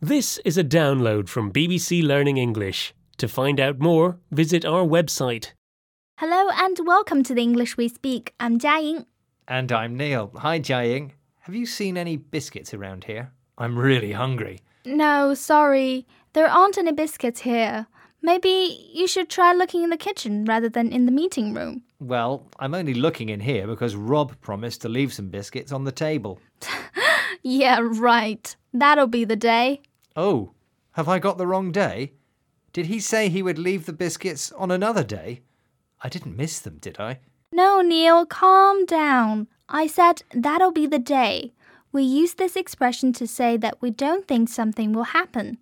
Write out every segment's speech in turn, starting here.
This is a download from BBC Learning English. To find out more, visit our website. Hello and welcome to the English we speak. I'm Jiaying. And I'm Neil. Hi, Jiaying. Have you seen any biscuits around here? I'm really hungry. No, sorry. There aren't any biscuits here. Maybe you should try looking in the kitchen rather than in the meeting room. Well, I'm only looking in here because Rob promised to leave some biscuits on the table. Yeah, right. That'll be the day. Oh, have I got the wrong day? Did he say he would leave the biscuits on another day? I didn't miss them, did I? No, Neil, calm down. I said that'll be the day. We use this expression to say that we don't think something will happen.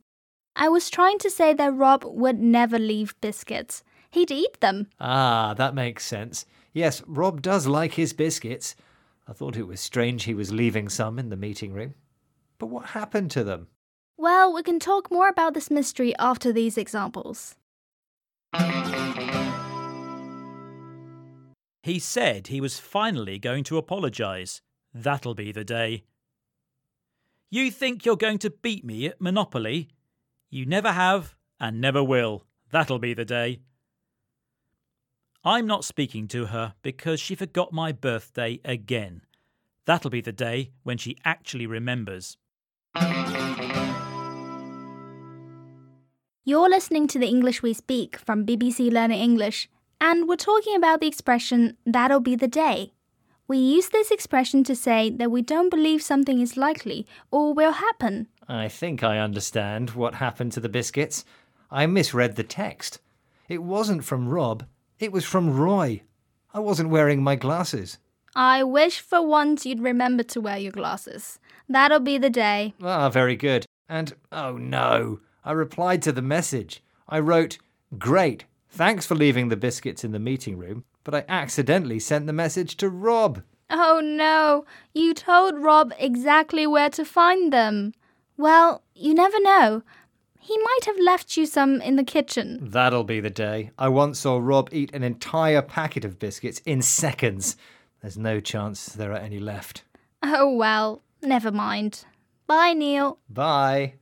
I was trying to say that Rob would never leave biscuits. He'd eat them. Ah, that makes sense. Yes, Rob does like his biscuits. I thought it was strange he was leaving some in the meeting room. But what happened to them? Well, we can talk more about this mystery after these examples. He said he was finally going to apologise. That'll be the day. You think you're going to beat me at Monopoly? You never have and never will. That'll be the day. I'm not speaking to her because she forgot my birthday again. That'll be the day when she actually remembers. You're listening to the English we speak from BBC Learning English, and we're talking about the expression that'll be the day. We use this expression to say that we don't believe something is likely or will happen. I think I understand what happened to the biscuits. I misread the text. It wasn't from Rob, it was from Roy. I wasn't wearing my glasses. I wish for once you'd remember to wear your glasses. That'll be the day. Ah, very good. And oh no, I replied to the message. I wrote, Great, thanks for leaving the biscuits in the meeting room, but I accidentally sent the message to Rob. Oh no, you told Rob exactly where to find them. Well, you never know. He might have left you some in the kitchen. That'll be the day. I once saw Rob eat an entire packet of biscuits in seconds. There's no chance there are any left. Oh well, never mind. Bye, Neil. Bye.